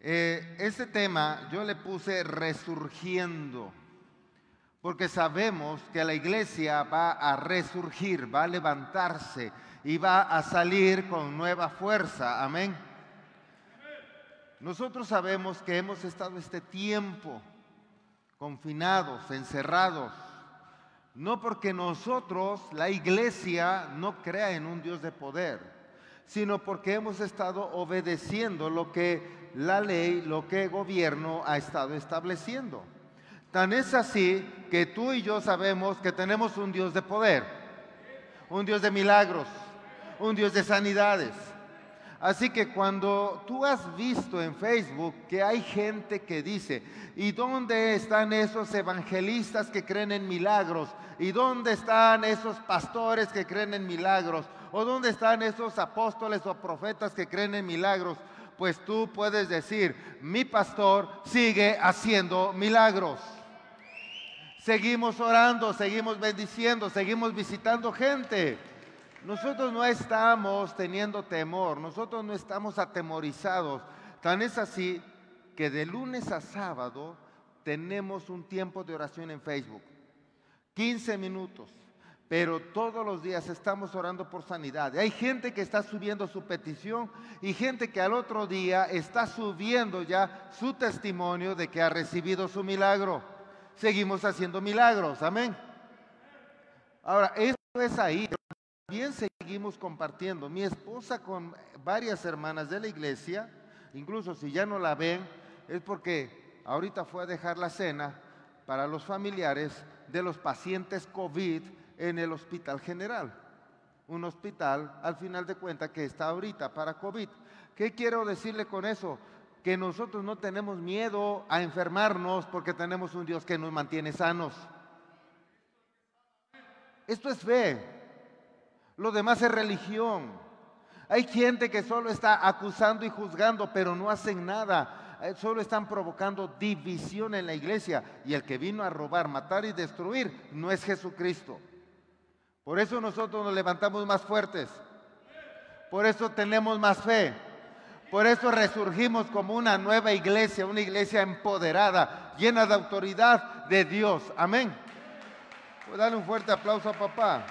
Este tema yo le puse resurgiendo, porque sabemos que la iglesia va a resurgir, va a levantarse y va a salir con nueva fuerza. Amén. Nosotros sabemos que hemos estado este tiempo confinados, encerrados, no porque nosotros, la iglesia, no crea en un Dios de poder, sino porque hemos estado obedeciendo lo que la ley, lo que el gobierno ha estado estableciendo. Tan es así que tú y yo sabemos que tenemos un Dios de poder, un Dios de milagros, un Dios de sanidades. Así que cuando tú has visto en Facebook que hay gente que dice, ¿y dónde están esos evangelistas que creen en milagros? ¿Y dónde están esos pastores que creen en milagros? ¿O dónde están esos apóstoles o profetas que creen en milagros? Pues tú puedes decir, mi pastor sigue haciendo milagros. Seguimos orando, seguimos bendiciendo, seguimos visitando gente. Nosotros no estamos teniendo temor, nosotros no estamos atemorizados. Tan es así que de lunes a sábado tenemos un tiempo de oración en Facebook. 15 minutos, pero todos los días estamos orando por sanidad. Hay gente que está subiendo su petición y gente que al otro día está subiendo ya su testimonio de que ha recibido su milagro. Seguimos haciendo milagros, amén. Ahora, esto es ahí. También seguimos compartiendo. Mi esposa con varias hermanas de la iglesia, incluso si ya no la ven, es porque ahorita fue a dejar la cena para los familiares de los pacientes COVID en el Hospital General. Un hospital, al final de cuentas, que está ahorita para COVID. ¿Qué quiero decirle con eso? Que nosotros no tenemos miedo a enfermarnos porque tenemos un Dios que nos mantiene sanos. Esto es fe. Lo demás es religión. Hay gente que solo está acusando y juzgando, pero no hacen nada. Eh, solo están provocando división en la iglesia. Y el que vino a robar, matar y destruir no es Jesucristo. Por eso nosotros nos levantamos más fuertes. Por eso tenemos más fe. Por eso resurgimos como una nueva iglesia, una iglesia empoderada, llena de autoridad de Dios. Amén. Pues dale un fuerte aplauso a papá.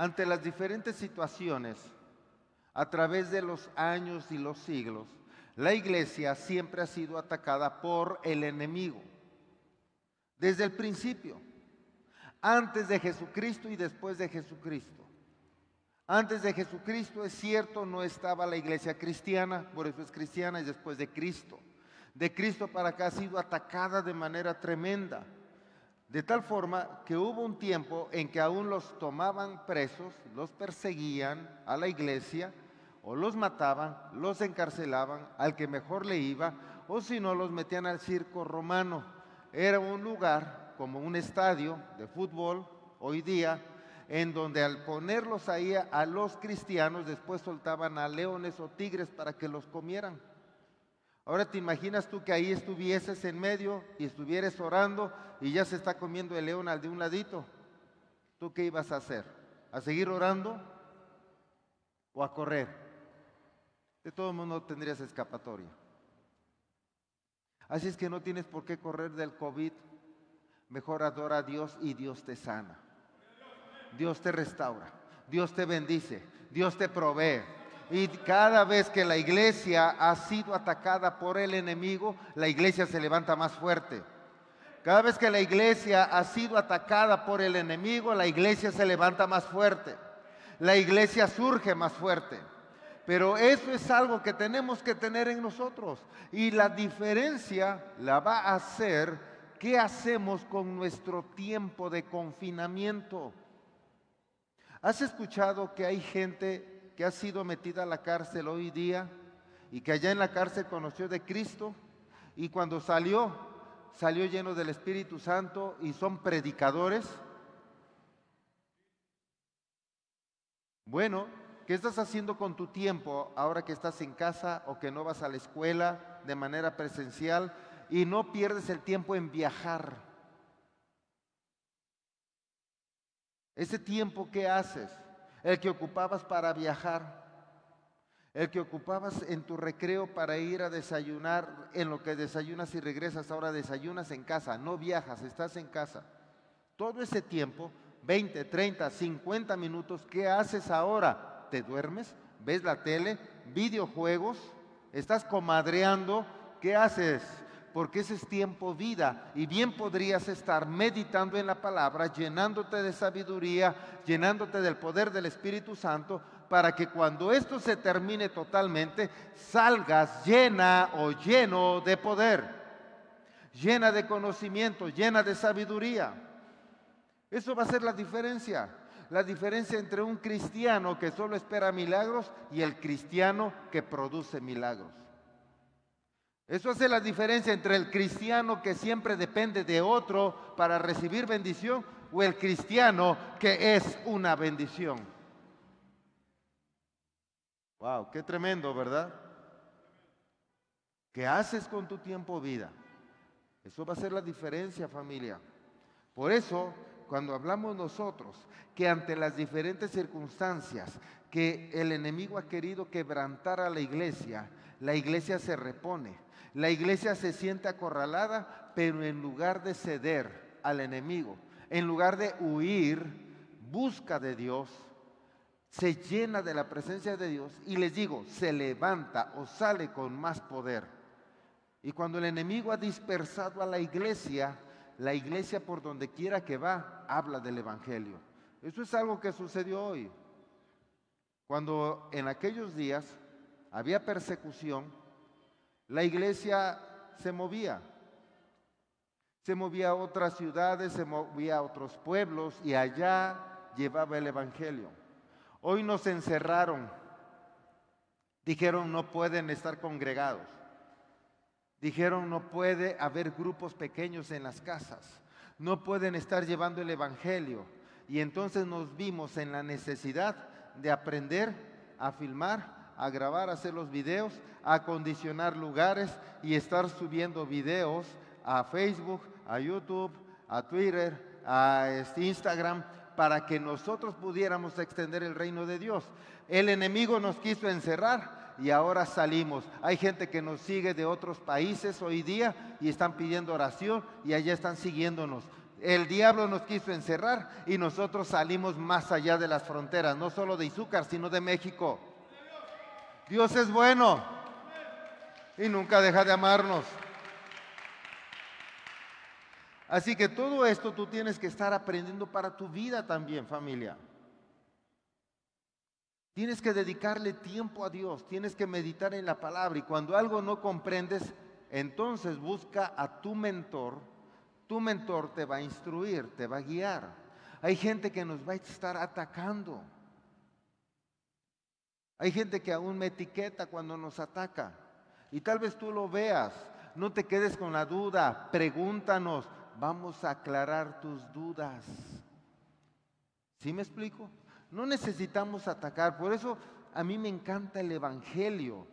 ante las diferentes situaciones, a través de los años y los siglos, la iglesia siempre ha sido atacada por el enemigo. Desde el principio, antes de Jesucristo y después de Jesucristo. Antes de Jesucristo, es cierto, no estaba la iglesia cristiana, por eso es cristiana y después de Cristo. De Cristo para acá ha sido atacada de manera tremenda. De tal forma que hubo un tiempo en que aún los tomaban presos, los perseguían a la iglesia, o los mataban, los encarcelaban al que mejor le iba, o si no los metían al circo romano. Era un lugar como un estadio de fútbol hoy día, en donde al ponerlos ahí a los cristianos, después soltaban a leones o tigres para que los comieran. Ahora te imaginas tú que ahí estuvieses en medio y estuvieras orando y ya se está comiendo el león al de un ladito. ¿Tú qué ibas a hacer? ¿A seguir orando o a correr? De todo mundo tendrías escapatoria. Así es que no tienes por qué correr del COVID. Mejor adora a Dios y Dios te sana. Dios te restaura. Dios te bendice. Dios te provee. Y cada vez que la iglesia ha sido atacada por el enemigo, la iglesia se levanta más fuerte. Cada vez que la iglesia ha sido atacada por el enemigo, la iglesia se levanta más fuerte. La iglesia surge más fuerte. Pero eso es algo que tenemos que tener en nosotros. Y la diferencia la va a hacer qué hacemos con nuestro tiempo de confinamiento. ¿Has escuchado que hay gente que ha sido metida a la cárcel hoy día y que allá en la cárcel conoció de Cristo y cuando salió, salió lleno del Espíritu Santo y son predicadores. Bueno, ¿qué estás haciendo con tu tiempo ahora que estás en casa o que no vas a la escuela de manera presencial y no pierdes el tiempo en viajar? Ese tiempo, ¿qué haces? el que ocupabas para viajar, el que ocupabas en tu recreo para ir a desayunar, en lo que desayunas y regresas, ahora desayunas en casa, no viajas, estás en casa. Todo ese tiempo, 20, 30, 50 minutos, ¿qué haces ahora? ¿Te duermes? ¿Ves la tele? ¿Videojuegos? ¿Estás comadreando? ¿Qué haces? Porque ese es tiempo vida y bien podrías estar meditando en la palabra, llenándote de sabiduría, llenándote del poder del Espíritu Santo, para que cuando esto se termine totalmente, salgas llena o lleno de poder, llena de conocimiento, llena de sabiduría. Eso va a ser la diferencia. La diferencia entre un cristiano que solo espera milagros y el cristiano que produce milagros. Eso hace la diferencia entre el cristiano que siempre depende de otro para recibir bendición o el cristiano que es una bendición. Wow, qué tremendo, ¿verdad? ¿Qué haces con tu tiempo vida? Eso va a ser la diferencia, familia. Por eso, cuando hablamos nosotros que ante las diferentes circunstancias que el enemigo ha querido quebrantar a la iglesia, la iglesia se repone. La iglesia se siente acorralada, pero en lugar de ceder al enemigo, en lugar de huir, busca de Dios, se llena de la presencia de Dios y les digo, se levanta o sale con más poder. Y cuando el enemigo ha dispersado a la iglesia, la iglesia por donde quiera que va, habla del Evangelio. Eso es algo que sucedió hoy. Cuando en aquellos días había persecución, la iglesia se movía. Se movía a otras ciudades, se movía a otros pueblos y allá llevaba el Evangelio. Hoy nos encerraron. Dijeron no pueden estar congregados. Dijeron no puede haber grupos pequeños en las casas. No pueden estar llevando el Evangelio. Y entonces nos vimos en la necesidad de aprender a filmar, a grabar, a hacer los videos, a acondicionar lugares y estar subiendo videos a Facebook, a YouTube, a Twitter, a este, Instagram para que nosotros pudiéramos extender el reino de Dios. El enemigo nos quiso encerrar y ahora salimos. Hay gente que nos sigue de otros países hoy día y están pidiendo oración y allá están siguiéndonos. El diablo nos quiso encerrar y nosotros salimos más allá de las fronteras, no solo de Izúcar, sino de México. Dios es bueno y nunca deja de amarnos. Así que todo esto tú tienes que estar aprendiendo para tu vida también, familia. Tienes que dedicarle tiempo a Dios, tienes que meditar en la palabra y cuando algo no comprendes, entonces busca a tu mentor. Tu mentor te va a instruir, te va a guiar. Hay gente que nos va a estar atacando. Hay gente que aún me etiqueta cuando nos ataca. Y tal vez tú lo veas. No te quedes con la duda. Pregúntanos vamos a aclarar tus dudas. ¿Sí me explico? No necesitamos atacar. Por eso a mí me encanta el Evangelio.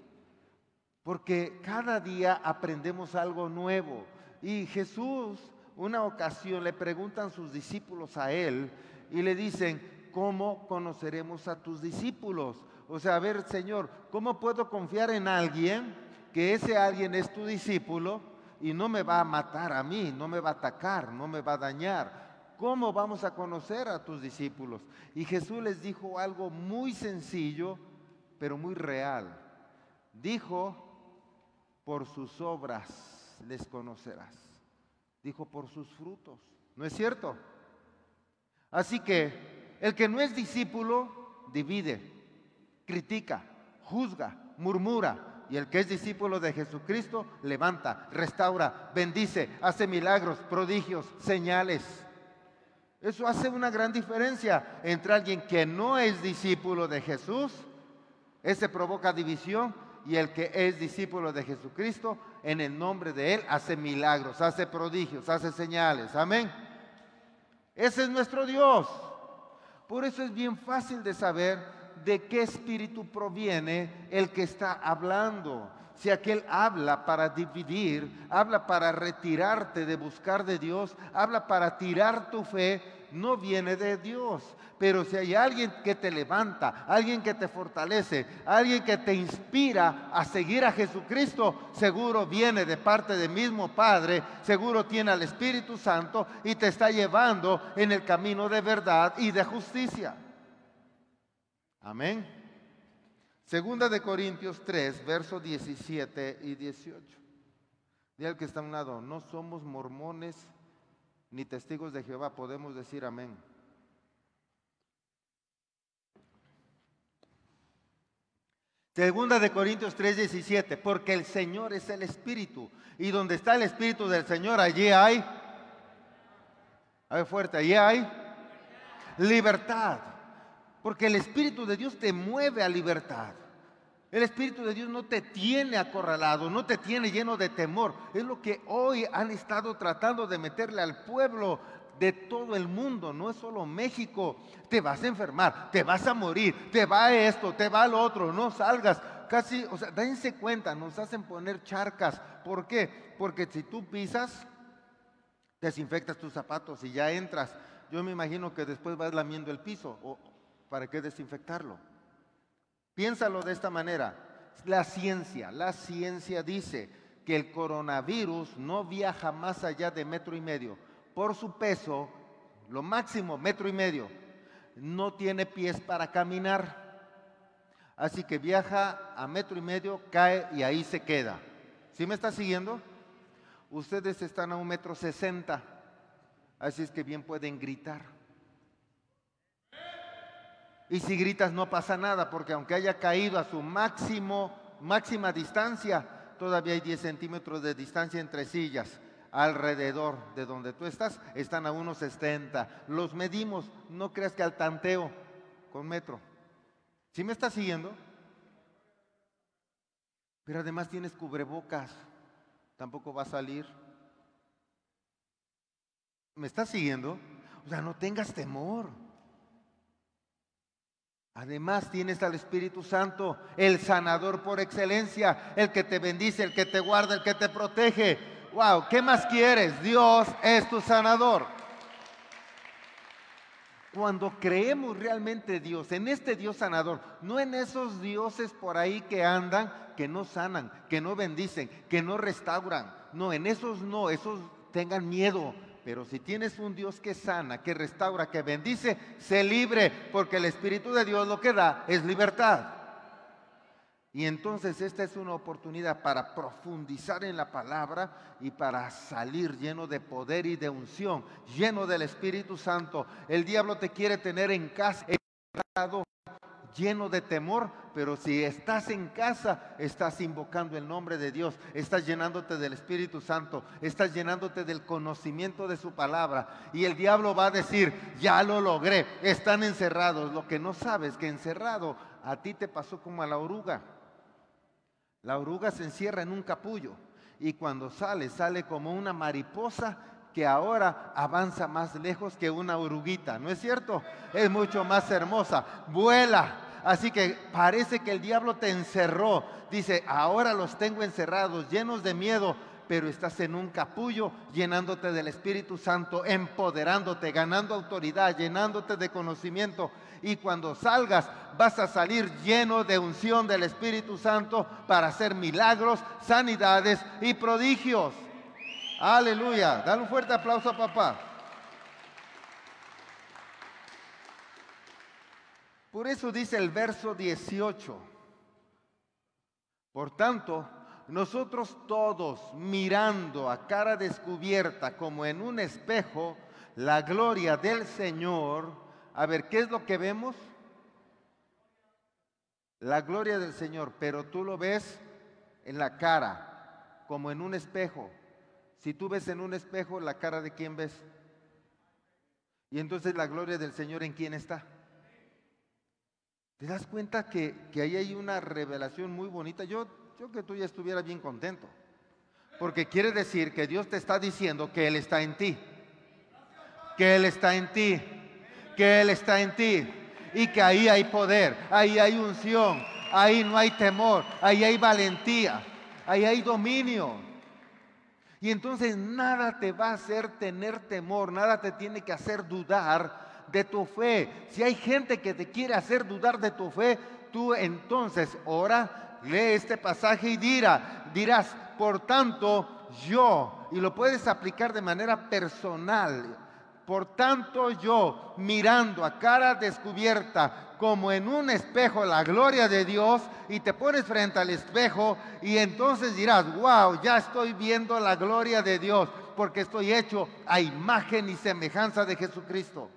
Porque cada día aprendemos algo nuevo. Y Jesús, una ocasión, le preguntan sus discípulos a él y le dicen, ¿cómo conoceremos a tus discípulos? O sea, a ver, Señor, ¿cómo puedo confiar en alguien que ese alguien es tu discípulo? y no me va a matar a mí, no me va a atacar, no me va a dañar. ¿Cómo vamos a conocer a tus discípulos? Y Jesús les dijo algo muy sencillo, pero muy real. Dijo, por sus obras les conocerás. Dijo, por sus frutos. ¿No es cierto? Así que el que no es discípulo divide, critica, juzga, murmura, y el que es discípulo de Jesucristo levanta, restaura, bendice, hace milagros, prodigios, señales. Eso hace una gran diferencia entre alguien que no es discípulo de Jesús, ese provoca división, y el que es discípulo de Jesucristo, en el nombre de Él, hace milagros, hace prodigios, hace señales. Amén. Ese es nuestro Dios. Por eso es bien fácil de saber de qué espíritu proviene el que está hablando. Si aquel habla para dividir, habla para retirarte de buscar de Dios, habla para tirar tu fe, no viene de Dios. Pero si hay alguien que te levanta, alguien que te fortalece, alguien que te inspira a seguir a Jesucristo, seguro viene de parte del mismo Padre, seguro tiene al Espíritu Santo y te está llevando en el camino de verdad y de justicia. Amén. Segunda de Corintios 3, versos 17 y 18. Dile al que está a un lado, no somos mormones ni testigos de Jehová, podemos decir amén. Segunda de Corintios 3:17, porque el Señor es el Espíritu. Y donde está el Espíritu del Señor, allí hay, a ver fuerte, allí hay libertad. Porque el Espíritu de Dios te mueve a libertad. El Espíritu de Dios no te tiene acorralado, no te tiene lleno de temor. Es lo que hoy han estado tratando de meterle al pueblo de todo el mundo, no es solo México. Te vas a enfermar, te vas a morir, te va esto, te va lo otro, no salgas. Casi, o sea, dense cuenta, nos hacen poner charcas. ¿Por qué? Porque si tú pisas, desinfectas tus zapatos y ya entras. Yo me imagino que después vas lamiendo el piso. ¿O ¿Para qué desinfectarlo? Piénsalo de esta manera. La ciencia, la ciencia dice que el coronavirus no viaja más allá de metro y medio por su peso, lo máximo, metro y medio, no tiene pies para caminar. Así que viaja a metro y medio, cae y ahí se queda. ¿Sí me está siguiendo? Ustedes están a un metro sesenta, así es que bien pueden gritar. Y si gritas no pasa nada, porque aunque haya caído a su máximo, máxima distancia, todavía hay 10 centímetros de distancia entre sillas alrededor de donde tú estás están a unos 70. Los medimos, no creas que al tanteo con metro. ¿Sí me estás siguiendo? Pero además tienes cubrebocas, tampoco va a salir. ¿Me estás siguiendo? O sea, no tengas temor. Además tienes al Espíritu Santo, el sanador por excelencia, el que te bendice, el que te guarda, el que te protege, Wow, ¿qué más quieres? Dios es tu sanador. Cuando creemos realmente Dios, en este Dios sanador, no en esos dioses por ahí que andan, que no sanan, que no bendicen, que no restauran. No, en esos no, esos tengan miedo. Pero si tienes un Dios que sana, que restaura, que bendice, sé libre, porque el Espíritu de Dios lo que da es libertad. Y entonces esta es una oportunidad para profundizar en la palabra y para salir lleno de poder y de unción, lleno del Espíritu Santo. El diablo te quiere tener en casa, lleno de temor, pero si estás en casa, estás invocando el nombre de Dios, estás llenándote del Espíritu Santo, estás llenándote del conocimiento de su palabra. Y el diablo va a decir, ya lo logré, están encerrados. Lo que no sabes que encerrado a ti te pasó como a la oruga. La oruga se encierra en un capullo y cuando sale, sale como una mariposa que ahora avanza más lejos que una oruguita, ¿no es cierto? Es mucho más hermosa, vuela. Así que parece que el diablo te encerró. Dice, ahora los tengo encerrados, llenos de miedo, pero estás en un capullo llenándote del Espíritu Santo, empoderándote, ganando autoridad, llenándote de conocimiento y cuando salgas vas a salir lleno de unción del Espíritu Santo para hacer milagros, sanidades y prodigios. Aleluya. Dale un fuerte aplauso papá. Por eso dice el verso 18. Por tanto, nosotros todos mirando a cara descubierta como en un espejo la gloria del Señor, a ver, ¿qué es lo que vemos? La gloria del Señor, pero tú lo ves en la cara, como en un espejo. Si tú ves en un espejo, la cara de quién ves. Y entonces la gloria del Señor en quién está. ¿Te das cuenta que, que ahí hay una revelación muy bonita? Yo, yo que tú ya estuvieras bien contento. Porque quiere decir que Dios te está diciendo que Él está en ti. Que Él está en ti que Él está en ti y que ahí hay poder, ahí hay unción, ahí no hay temor, ahí hay valentía. ahí hay dominio. Y entonces nada te va a hacer tener temor, nada te tiene que hacer dudar de tu fe. Si hay gente que te quiere hacer dudar de tu fe, tú entonces ora, lee este pasaje y dirá, dirás, por tanto, yo, y lo puedes aplicar de manera personal, por tanto yo, mirando a cara descubierta, como en un espejo la gloria de Dios y te pones frente al espejo y entonces dirás, wow, ya estoy viendo la gloria de Dios porque estoy hecho a imagen y semejanza de Jesucristo.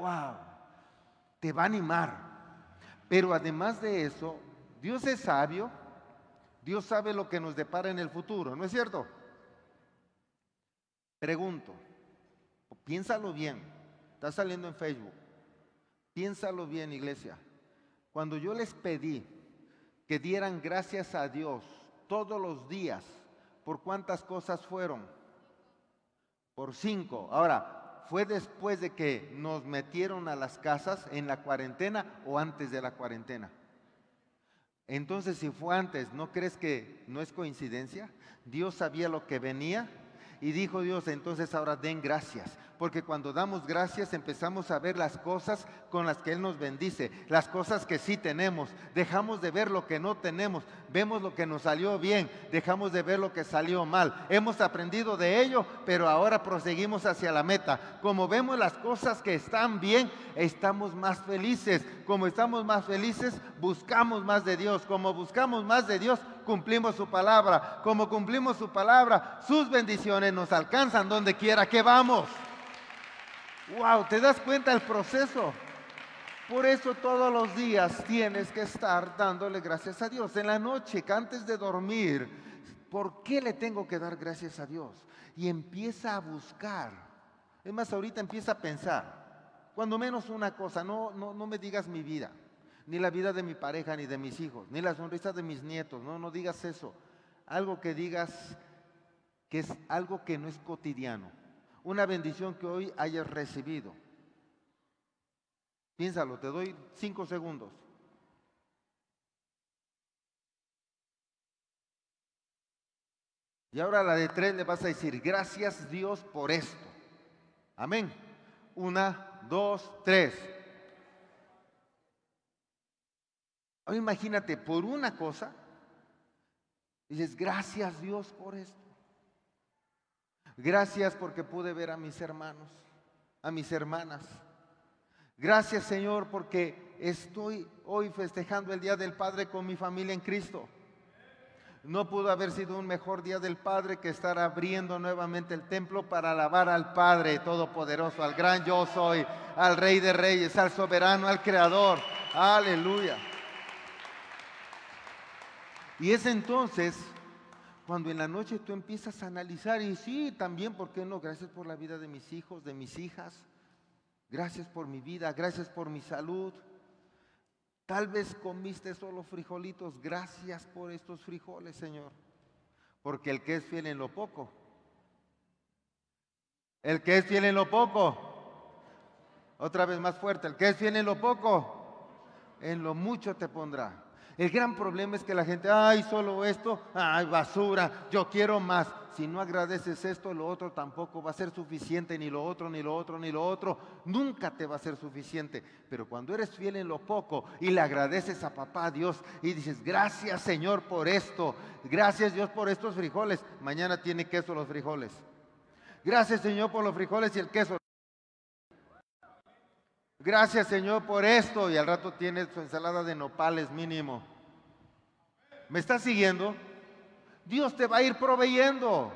Wow, te va a animar. Pero además de eso, Dios es sabio, Dios sabe lo que nos depara en el futuro, ¿no es cierto? Pregunto, piénsalo bien, está saliendo en Facebook. Piénsalo bien, iglesia. Cuando yo les pedí que dieran gracias a Dios todos los días, ¿por cuántas cosas fueron? Por cinco. Ahora, ¿fue después de que nos metieron a las casas en la cuarentena o antes de la cuarentena? Entonces, si fue antes, ¿no crees que no es coincidencia? Dios sabía lo que venía y dijo Dios, entonces ahora den gracias porque cuando damos gracias empezamos a ver las cosas con las que Él nos bendice, las cosas que sí tenemos. Dejamos de ver lo que no tenemos, vemos lo que nos salió bien, dejamos de ver lo que salió mal. Hemos aprendido de ello, pero ahora proseguimos hacia la meta. Como vemos las cosas que están bien, estamos más felices. Como estamos más felices, buscamos más de Dios. Como buscamos más de Dios, cumplimos su palabra. Como cumplimos su palabra, sus bendiciones nos alcanzan donde quiera que vamos. Wow, ¿te das cuenta del proceso? Por eso todos los días tienes que estar dándole gracias a Dios. En la noche, antes de dormir, ¿por qué le tengo que dar gracias a Dios? Y empieza a buscar. Es más, ahorita empieza a pensar. Cuando menos una cosa, no, no, no me digas mi vida, ni la vida de mi pareja, ni de mis hijos, ni la sonrisa de mis nietos. No, no digas eso. Algo que digas que es algo que no es cotidiano una bendición que hoy hayas recibido. Piénsalo, te doy cinco segundos. Y ahora la de tres le vas a decir, gracias Dios por esto. Amén. Una, dos, tres. Ahora imagínate, por una cosa, dices, gracias Dios por esto. Gracias porque pude ver a mis hermanos, a mis hermanas. Gracias Señor porque estoy hoy festejando el Día del Padre con mi familia en Cristo. No pudo haber sido un mejor Día del Padre que estar abriendo nuevamente el templo para alabar al Padre Todopoderoso, al gran yo soy, al Rey de Reyes, al soberano, al Creador. Aleluya. Y es entonces cuando en la noche tú empiezas a analizar y sí, también, ¿por qué no? Gracias por la vida de mis hijos, de mis hijas. Gracias por mi vida, gracias por mi salud. Tal vez comiste solo frijolitos, gracias por estos frijoles, Señor. Porque el que es fiel en lo poco, el que es fiel en lo poco, otra vez más fuerte, el que es fiel en lo poco, en lo mucho te pondrá. El gran problema es que la gente, ay, solo esto, ay, basura, yo quiero más. Si no agradeces esto, lo otro tampoco va a ser suficiente, ni lo otro, ni lo otro, ni lo otro. Nunca te va a ser suficiente. Pero cuando eres fiel en lo poco y le agradeces a papá Dios y dices, gracias Señor por esto, gracias Dios por estos frijoles, mañana tiene queso los frijoles. Gracias Señor por los frijoles y el queso. Gracias Señor por esto y al rato tiene su ensalada de nopales mínimo. ¿Me estás siguiendo? Dios te va a ir proveyendo.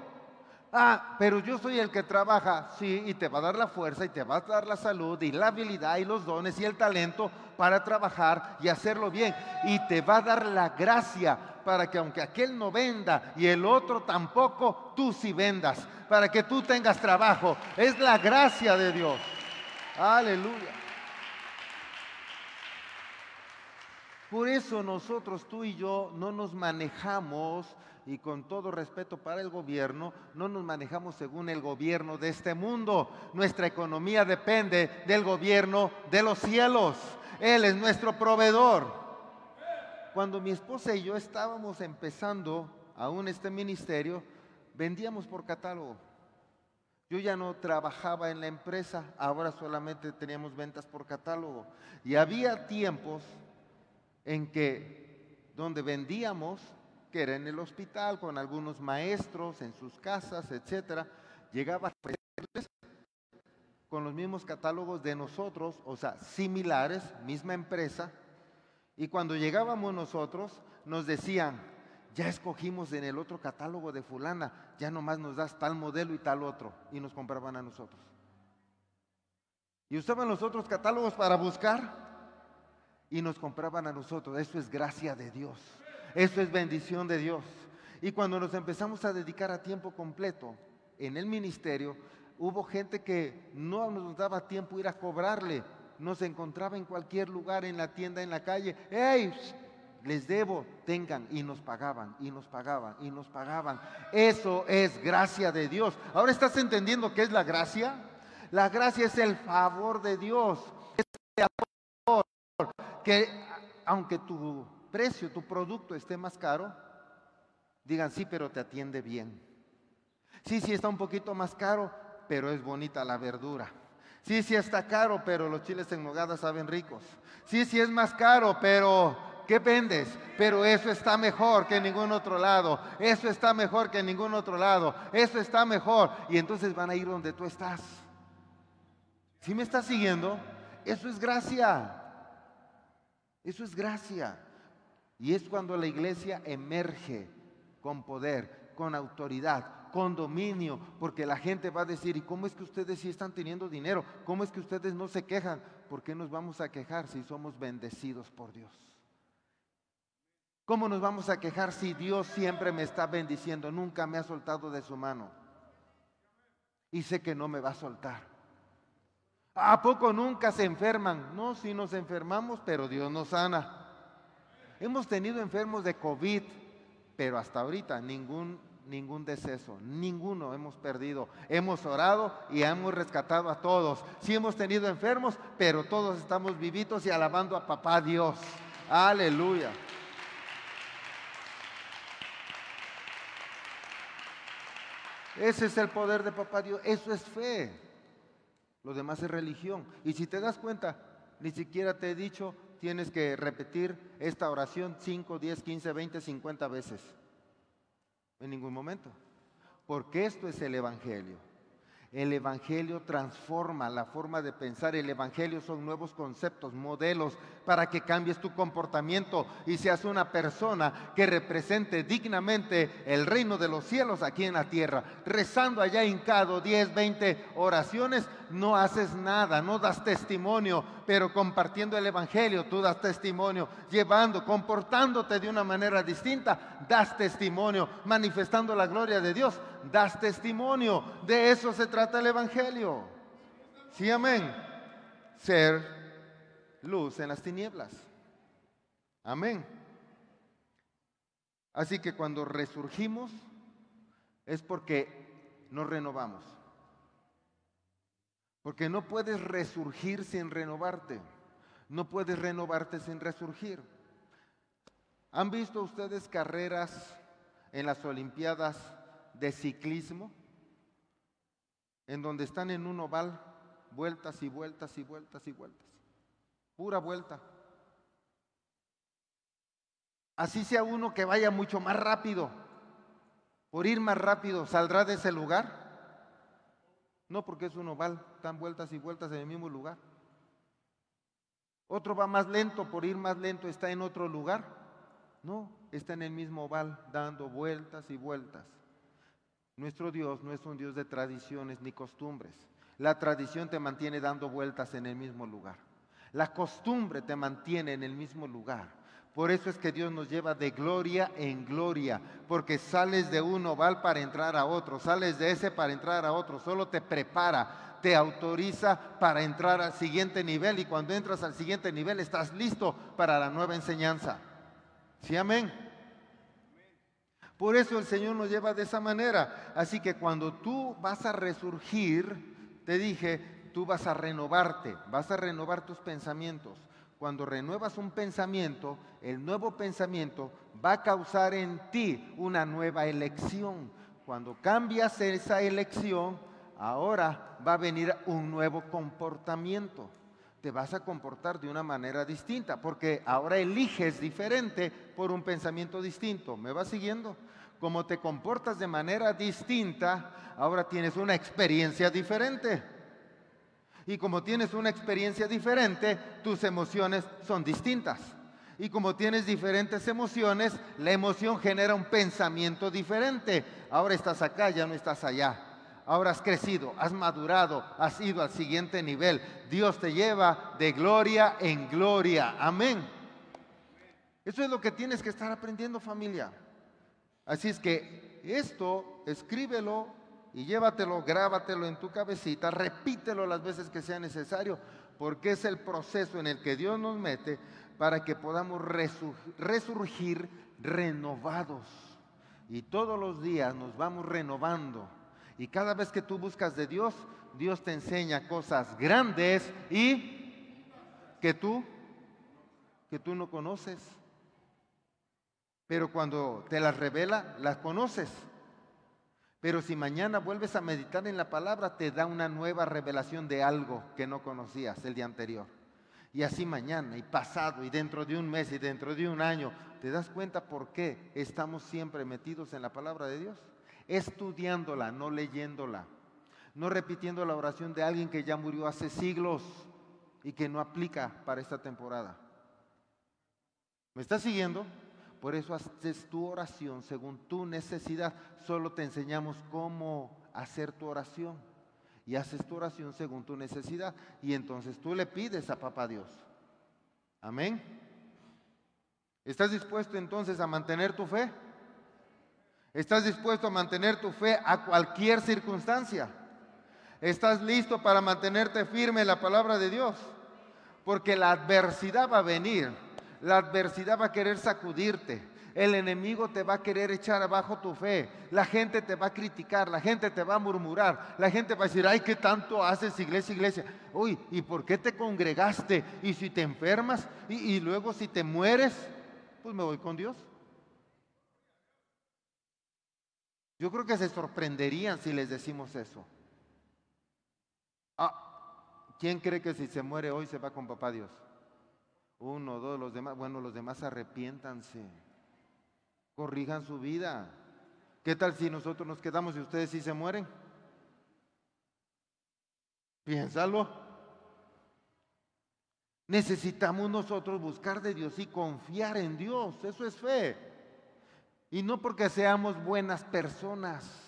Ah, pero yo soy el que trabaja, sí, y te va a dar la fuerza y te va a dar la salud y la habilidad y los dones y el talento para trabajar y hacerlo bien. Y te va a dar la gracia para que aunque aquel no venda y el otro tampoco, tú sí vendas, para que tú tengas trabajo. Es la gracia de Dios. Aleluya. Por eso nosotros, tú y yo, no nos manejamos, y con todo respeto para el gobierno, no nos manejamos según el gobierno de este mundo. Nuestra economía depende del gobierno de los cielos. Él es nuestro proveedor. Cuando mi esposa y yo estábamos empezando aún este ministerio, vendíamos por catálogo. Yo ya no trabajaba en la empresa, ahora solamente teníamos ventas por catálogo. Y había tiempos en que donde vendíamos, que era en el hospital, con algunos maestros, en sus casas, etcétera, llegaba con los mismos catálogos de nosotros, o sea, similares, misma empresa, y cuando llegábamos nosotros nos decían, ya escogimos en el otro catálogo de fulana, ya nomás nos das tal modelo y tal otro, y nos compraban a nosotros. Y usaban los otros catálogos para buscar y nos compraban a nosotros. Eso es gracia de Dios, eso es bendición de Dios. Y cuando nos empezamos a dedicar a tiempo completo en el ministerio, hubo gente que no nos daba tiempo ir a cobrarle, nos encontraba en cualquier lugar, en la tienda, en la calle. ¡Ey! les debo, tengan, y nos pagaban, y nos pagaban, y nos pagaban. Eso es gracia de Dios. Ahora estás entendiendo qué es la gracia. La gracia es el favor de Dios. Es el que aunque tu precio, tu producto esté más caro, digan sí, pero te atiende bien. Sí, sí está un poquito más caro, pero es bonita la verdura. Sí, sí está caro, pero los chiles en nogada saben ricos. Sí, sí es más caro, pero ¿qué vendes? Pero eso está mejor que en ningún otro lado. Eso está mejor que en ningún otro lado. Eso está mejor. Y entonces van a ir donde tú estás. ¿Sí me estás siguiendo? Eso es gracia. Eso es gracia. Y es cuando la iglesia emerge con poder, con autoridad, con dominio, porque la gente va a decir, ¿y cómo es que ustedes sí están teniendo dinero? ¿Cómo es que ustedes no se quejan? ¿Por qué nos vamos a quejar si somos bendecidos por Dios? ¿Cómo nos vamos a quejar si Dios siempre me está bendiciendo, nunca me ha soltado de su mano? Y sé que no me va a soltar. ¿A poco nunca se enferman? No, si nos enfermamos, pero Dios nos sana. Hemos tenido enfermos de COVID, pero hasta ahorita ningún, ningún deceso, ninguno hemos perdido. Hemos orado y hemos rescatado a todos. Sí hemos tenido enfermos, pero todos estamos vivitos y alabando a papá Dios. Aleluya. Ese es el poder de papá Dios. Eso es fe. Lo demás es religión. Y si te das cuenta, ni siquiera te he dicho, tienes que repetir esta oración 5, 10, 15, 20, 50 veces. En ningún momento. Porque esto es el Evangelio. El Evangelio transforma la forma de pensar. El Evangelio son nuevos conceptos, modelos para que cambies tu comportamiento y seas una persona que represente dignamente el reino de los cielos aquí en la tierra. Rezando allá hincado 10, 20 oraciones, no haces nada, no das testimonio, pero compartiendo el Evangelio tú das testimonio, llevando, comportándote de una manera distinta, das testimonio, manifestando la gloria de Dios, das testimonio. De eso se trata el Evangelio. Sí, amén. Ser luz en las tinieblas. Amén. Así que cuando resurgimos es porque nos renovamos. Porque no puedes resurgir sin renovarte. No puedes renovarte sin resurgir. ¿Han visto ustedes carreras en las Olimpiadas de ciclismo? En donde están en un oval, vueltas y vueltas y vueltas y vueltas. Pura vuelta. Así sea uno que vaya mucho más rápido. Por ir más rápido, ¿saldrá de ese lugar? No, porque es un oval, dan vueltas y vueltas en el mismo lugar. Otro va más lento, por ir más lento está en otro lugar. No, está en el mismo oval, dando vueltas y vueltas. Nuestro Dios no es un Dios de tradiciones ni costumbres. La tradición te mantiene dando vueltas en el mismo lugar. La costumbre te mantiene en el mismo lugar. Por eso es que Dios nos lleva de gloria en gloria, porque sales de un oval para entrar a otro, sales de ese para entrar a otro, solo te prepara, te autoriza para entrar al siguiente nivel y cuando entras al siguiente nivel estás listo para la nueva enseñanza. ¿Sí, amén? Por eso el Señor nos lleva de esa manera. Así que cuando tú vas a resurgir, te dije, tú vas a renovarte, vas a renovar tus pensamientos, cuando renuevas un pensamiento, el nuevo pensamiento va a causar en ti una nueva elección. Cuando cambias esa elección, ahora va a venir un nuevo comportamiento. Te vas a comportar de una manera distinta, porque ahora eliges diferente por un pensamiento distinto. ¿Me vas siguiendo? Como te comportas de manera distinta, ahora tienes una experiencia diferente. Y como tienes una experiencia diferente, tus emociones son distintas. Y como tienes diferentes emociones, la emoción genera un pensamiento diferente. Ahora estás acá, ya no estás allá. Ahora has crecido, has madurado, has ido al siguiente nivel. Dios te lleva de gloria en gloria. Amén. Eso es lo que tienes que estar aprendiendo familia. Así es que esto, escríbelo y llévatelo, grábatelo en tu cabecita, repítelo las veces que sea necesario, porque es el proceso en el que Dios nos mete para que podamos resurgir renovados. Y todos los días nos vamos renovando. Y cada vez que tú buscas de Dios, Dios te enseña cosas grandes y que tú, que tú no conoces. Pero cuando te las revela, las conoces. Pero si mañana vuelves a meditar en la palabra, te da una nueva revelación de algo que no conocías el día anterior. Y así mañana y pasado y dentro de un mes y dentro de un año, ¿te das cuenta por qué estamos siempre metidos en la palabra de Dios? Estudiándola, no leyéndola. No repitiendo la oración de alguien que ya murió hace siglos y que no aplica para esta temporada. ¿Me estás siguiendo? Por eso haces tu oración según tu necesidad. Solo te enseñamos cómo hacer tu oración y haces tu oración según tu necesidad. Y entonces tú le pides a papá Dios. Amén. ¿Estás dispuesto entonces a mantener tu fe? ¿Estás dispuesto a mantener tu fe a cualquier circunstancia? ¿Estás listo para mantenerte firme en la palabra de Dios? Porque la adversidad va a venir, la adversidad va a querer sacudirte, el enemigo te va a querer echar abajo tu fe. La gente te va a criticar, la gente te va a murmurar, la gente va a decir, ay, ¿qué tanto haces iglesia, iglesia? Uy, ¿y por qué te congregaste? ¿Y si te enfermas? ¿Y, luego si te mueres? Pues me voy con Dios. Yo creo que se sorprenderían si les decimos eso. Ah, ¿quién cree que si se muere hoy se va con papá Dios? Uno, dos, los demás. Bueno, los demás arrepiéntanse corrijan su vida. ¿Qué tal si nosotros nos quedamos y ustedes sí se mueren? Piénsalo. Necesitamos nosotros buscar de Dios y confiar en Dios. Eso es fe. Y no porque seamos buenas personas.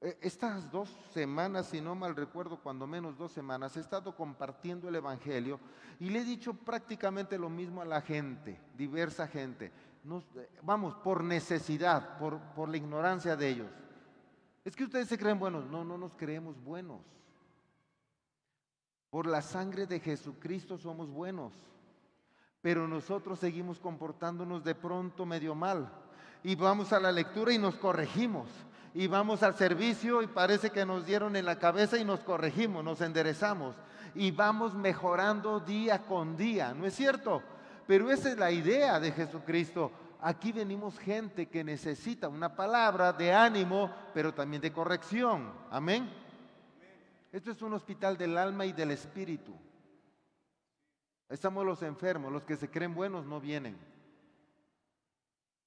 E, estas dos semanas, si no mal recuerdo, cuando menos dos semanas, he estado compartiendo el Evangelio y le he dicho prácticamente lo mismo a la gente, diversa gente vamos, por necesidad, por, por la ignorancia de ellos. Es que ustedes se creen buenos. No, no nos creemos buenos. Por la sangre de Jesucristo somos buenos. Pero nosotros seguimos comportándonos de pronto medio mal. Y vamos a la lectura y nos corregimos. Y vamos al servicio y parece que nos dieron en la cabeza y nos corregimos, nos enderezamos. Y vamos mejorando día con día. ¿No es cierto? Pero esa es la idea de Jesucristo. Aquí venimos gente que necesita una palabra de ánimo, pero también de corrección. Amén. Esto es un hospital del alma y del espíritu. Estamos los enfermos, los que se creen buenos no vienen.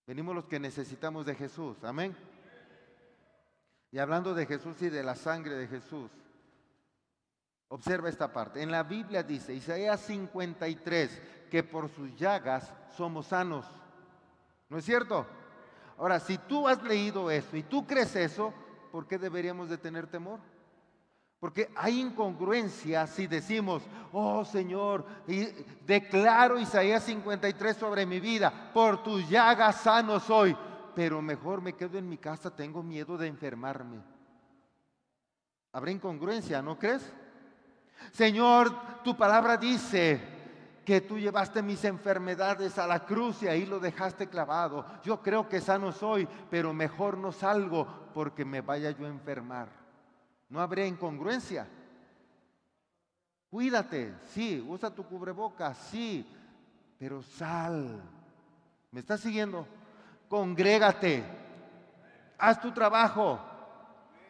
Venimos los que necesitamos de Jesús. Amén. Y hablando de Jesús y de la sangre de Jesús, observa esta parte. En la Biblia dice, Isaías 53, que por sus llagas somos sanos. ¿No es cierto? Ahora, si tú has leído eso y tú crees eso, ¿por qué deberíamos de tener temor? Porque hay incongruencia si decimos, oh Señor, declaro Isaías 53 sobre mi vida, por tus llagas sano soy, pero mejor me quedo en mi casa, tengo miedo de enfermarme. Habrá incongruencia, ¿no crees? Señor, tu palabra dice, que tú llevaste mis enfermedades a la cruz y ahí lo dejaste clavado. Yo creo que sano soy, pero mejor no salgo porque me vaya yo a enfermar. No habría incongruencia. Cuídate, sí, usa tu cubreboca, sí, pero sal. ¿Me estás siguiendo? Congrégate, haz tu trabajo.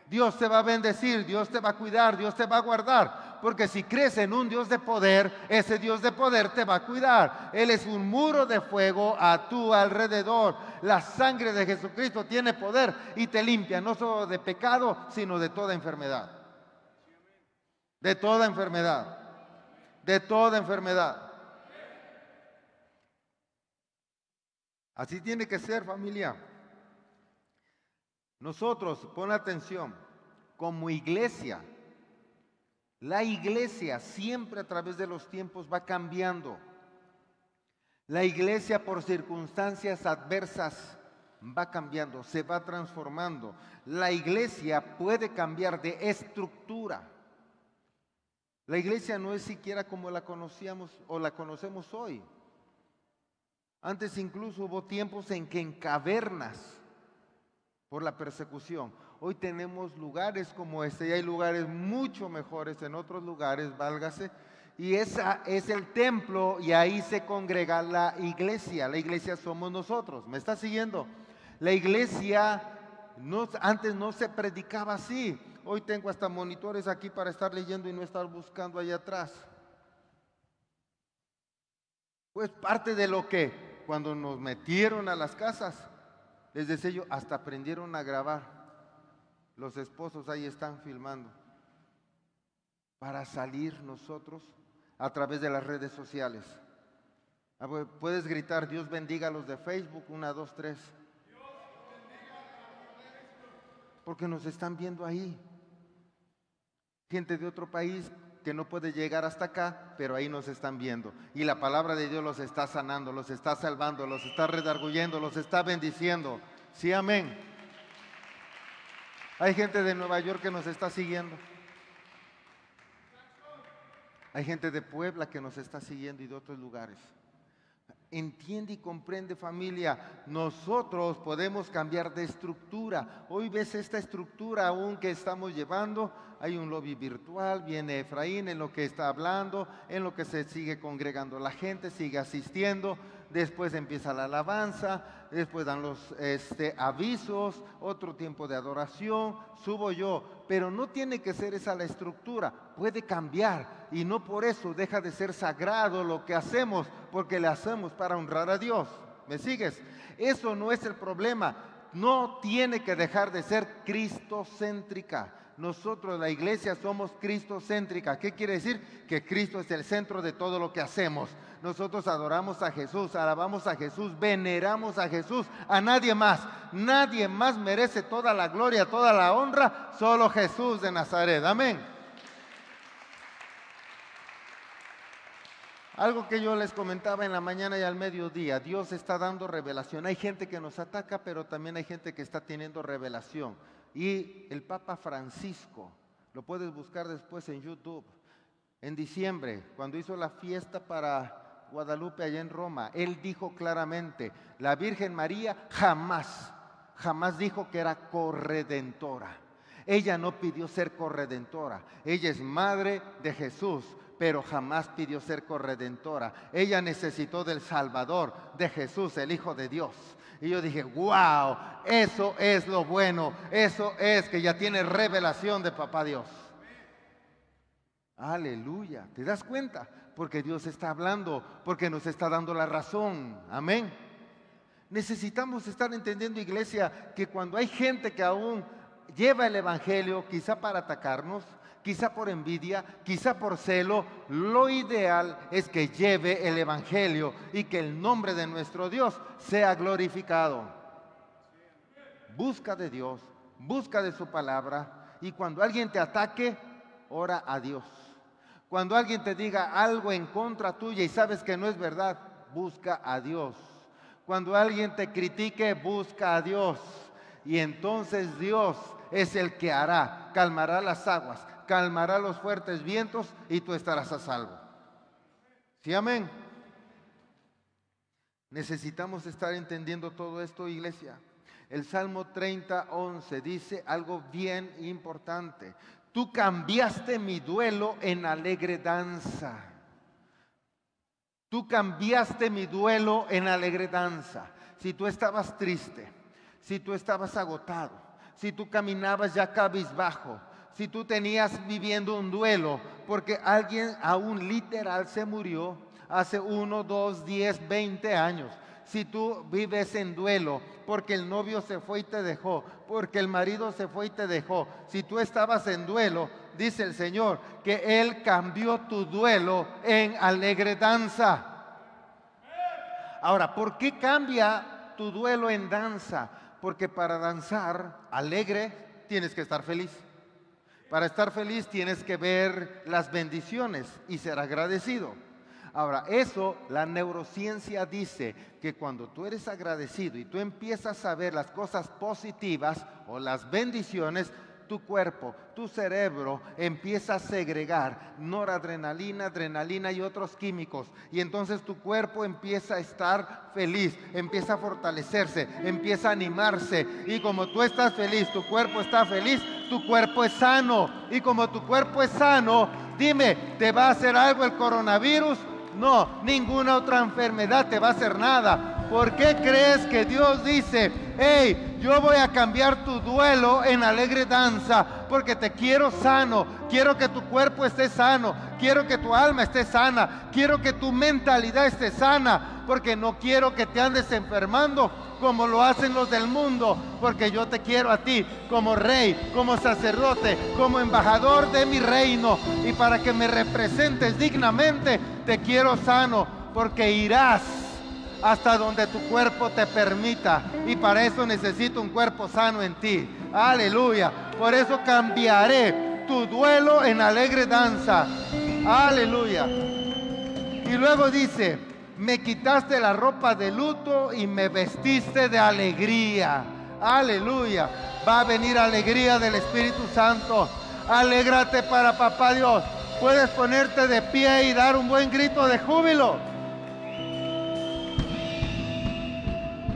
Dios te va a bendecir, Dios te va a cuidar, Dios te va a guardar. Porque si crees en un Dios de poder, ese Dios de poder te va a cuidar. Él es un muro de fuego a tu alrededor. La sangre de Jesucristo tiene poder y te limpia, no solo de pecado, sino de toda enfermedad. De toda enfermedad. De toda enfermedad. Así tiene que ser familia. Nosotros, pon atención, como iglesia, la iglesia siempre a través de los tiempos va cambiando. La iglesia por circunstancias adversas va cambiando, se va transformando. La iglesia puede cambiar de estructura. La iglesia no es siquiera como la conocíamos o la conocemos hoy. Antes incluso hubo tiempos en que en cavernas, por la persecución, hoy tenemos lugares como este y hay lugares mucho mejores en otros lugares, válgase, y esa es el templo y ahí se congrega la iglesia. La iglesia somos nosotros. ¿Me está siguiendo? La iglesia antes no se predicaba así. Hoy tengo hasta monitores aquí para estar leyendo y no estar buscando allá atrás. Pues parte de lo que cuando nos metieron a las casas, les decía yo, hasta aprendieron a grabar. Los esposos ahí están filmando. Para salir nosotros a través de las redes sociales. Ah, pues, puedes gritar, Dios bendiga a los de Facebook, una, dos, tres. Porque nos están viendo ahí. Gente de otro país que no puede llegar hasta acá, pero ahí nos están viendo. Y la palabra de Dios los está sanando, los está salvando, los está redarguyendo, los está bendiciendo. Sí, amén. Hay gente de Nueva York que nos está siguiendo. Hay gente de Puebla que nos está siguiendo y de otros lugares. Entiende y comprende familia, nosotros podemos cambiar de estructura. Hoy ves esta estructura aún que estamos llevando, hay un lobby virtual, viene Efraín en lo que está hablando, en lo que se sigue congregando la gente, sigue asistiendo, después empieza la alabanza, después dan los este, avisos, otro tiempo de adoración, subo yo, pero no tiene que ser esa la estructura, puede cambiar y no por eso deja de ser sagrado lo que hacemos, porque le hacemos para honrar a Dios. ¿Me sigues? Eso no es el problema, no tiene que dejar de ser cristocéntrica. Nosotros, la iglesia, somos cristocéntrica. ¿Qué quiere decir? Que Cristo es el centro de todo lo que hacemos nosotros adoramos a Jesús, alabamos a Jesús, veneramos a Jesús, a nadie más. Nadie más merece toda la gloria, toda la honra, solo Jesús de Nazaret. Amén. Algo que yo les comentaba en la mañana y al mediodía, Dios está dando revelación. Hay gente que nos ataca, pero también hay gente que está teniendo revelación. Y el Papa Francisco, lo puedes buscar después en YouTube, en diciembre, cuando hizo la fiesta para Guadalupe allá en Roma, él dijo claramente, la Virgen María jamás, jamás dijo que era corredentora. Ella no pidió ser corredentora. Ella es madre de Jesús, pero jamás pidió ser corredentora. Ella necesitó del Salvador, de Jesús, el Hijo de Dios. Y yo dije, wow, eso es lo bueno, eso es que ya tiene revelación de Papá Dios. Aleluya, ¿te das cuenta? Porque Dios está hablando, porque nos está dando la razón. Amén. Necesitamos estar entendiendo, iglesia, que cuando hay gente que aún lleva el Evangelio, quizá para atacarnos, quizá por envidia, quizá por celo, lo ideal es que lleve el Evangelio y que el nombre de nuestro Dios sea glorificado. Busca de Dios, busca de su palabra y cuando alguien te ataque, ora a Dios. Cuando alguien te diga algo en contra tuya y sabes que no es verdad, busca a Dios. Cuando alguien te critique, busca a Dios. Y entonces Dios es el que hará, calmará las aguas, calmará los fuertes vientos y tú estarás a salvo. ¿Sí, amén? Necesitamos estar entendiendo todo esto, iglesia. El Salmo 30, 11 dice algo bien importante. Tú cambiaste mi duelo en alegre danza. Tú cambiaste mi duelo en alegre danza. Si tú estabas triste, si tú estabas agotado, si tú caminabas ya cabizbajo, si tú tenías viviendo un duelo, porque alguien aún literal se murió hace uno, dos, diez, veinte años. Si tú vives en duelo porque el novio se fue y te dejó, porque el marido se fue y te dejó, si tú estabas en duelo, dice el Señor, que Él cambió tu duelo en alegre danza. Ahora, ¿por qué cambia tu duelo en danza? Porque para danzar alegre tienes que estar feliz. Para estar feliz tienes que ver las bendiciones y ser agradecido. Ahora, eso la neurociencia dice que cuando tú eres agradecido y tú empiezas a ver las cosas positivas o las bendiciones, tu cuerpo, tu cerebro empieza a segregar noradrenalina, adrenalina y otros químicos. Y entonces tu cuerpo empieza a estar feliz, empieza a fortalecerse, empieza a animarse. Y como tú estás feliz, tu cuerpo está feliz, tu cuerpo es sano. Y como tu cuerpo es sano, dime, ¿te va a hacer algo el coronavirus? No, ninguna otra enfermedad te va a hacer nada. ¿Por qué crees que Dios dice, hey, yo voy a cambiar tu duelo en alegre danza? Porque te quiero sano, quiero que tu cuerpo esté sano, quiero que tu alma esté sana, quiero que tu mentalidad esté sana, porque no quiero que te andes enfermando como lo hacen los del mundo, porque yo te quiero a ti como rey, como sacerdote, como embajador de mi reino, y para que me representes dignamente, te quiero sano, porque irás hasta donde tu cuerpo te permita. Y para eso necesito un cuerpo sano en ti. Aleluya. Por eso cambiaré tu duelo en alegre danza. Aleluya. Y luego dice, me quitaste la ropa de luto y me vestiste de alegría. Aleluya. Va a venir alegría del Espíritu Santo. Alégrate para papá Dios. Puedes ponerte de pie y dar un buen grito de júbilo.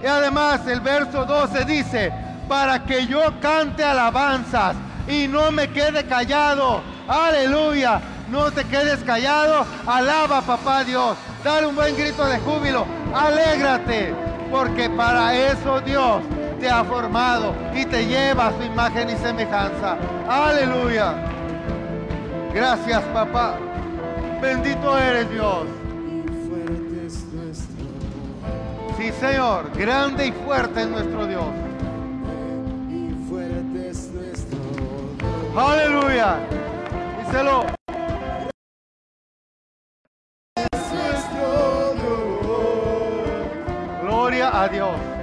Y además el verso 12 dice, para que yo cante alabanzas y no me quede callado. Aleluya. No te quedes callado. Alaba, papá Dios. Dale un buen grito de júbilo. Alégrate. Porque para eso Dios te ha formado y te lleva a su imagen y semejanza. Aleluya. Gracias, papá. Bendito eres Dios. Sí, Señor, grande y fuerte es nuestro Dios. Y fuerte es nuestro Dios. Aleluya. Díselo. Es nuestro Dios. Gloria a Dios.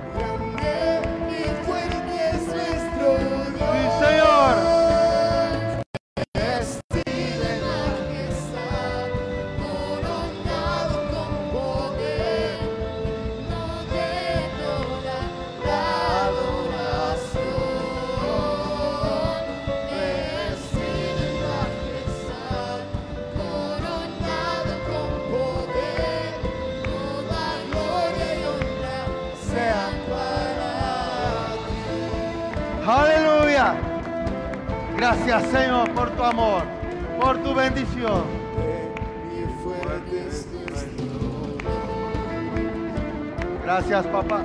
Gracias, Señor, por tu amor, por tu bendición. Gracias, papá.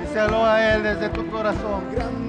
Díselo a Él desde tu corazón.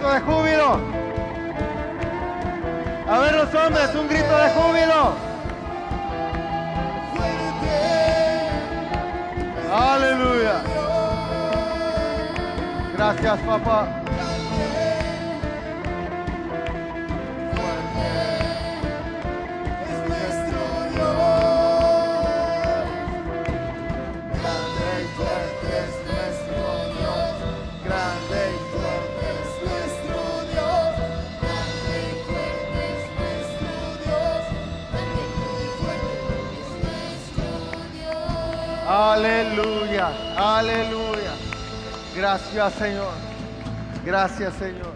Grito de júbilo. A ver los hombres, un grito de júbilo. Fuerte. Aleluya. Gracias, papá. Aleluya, aleluya. Gracias Señor. Gracias Señor.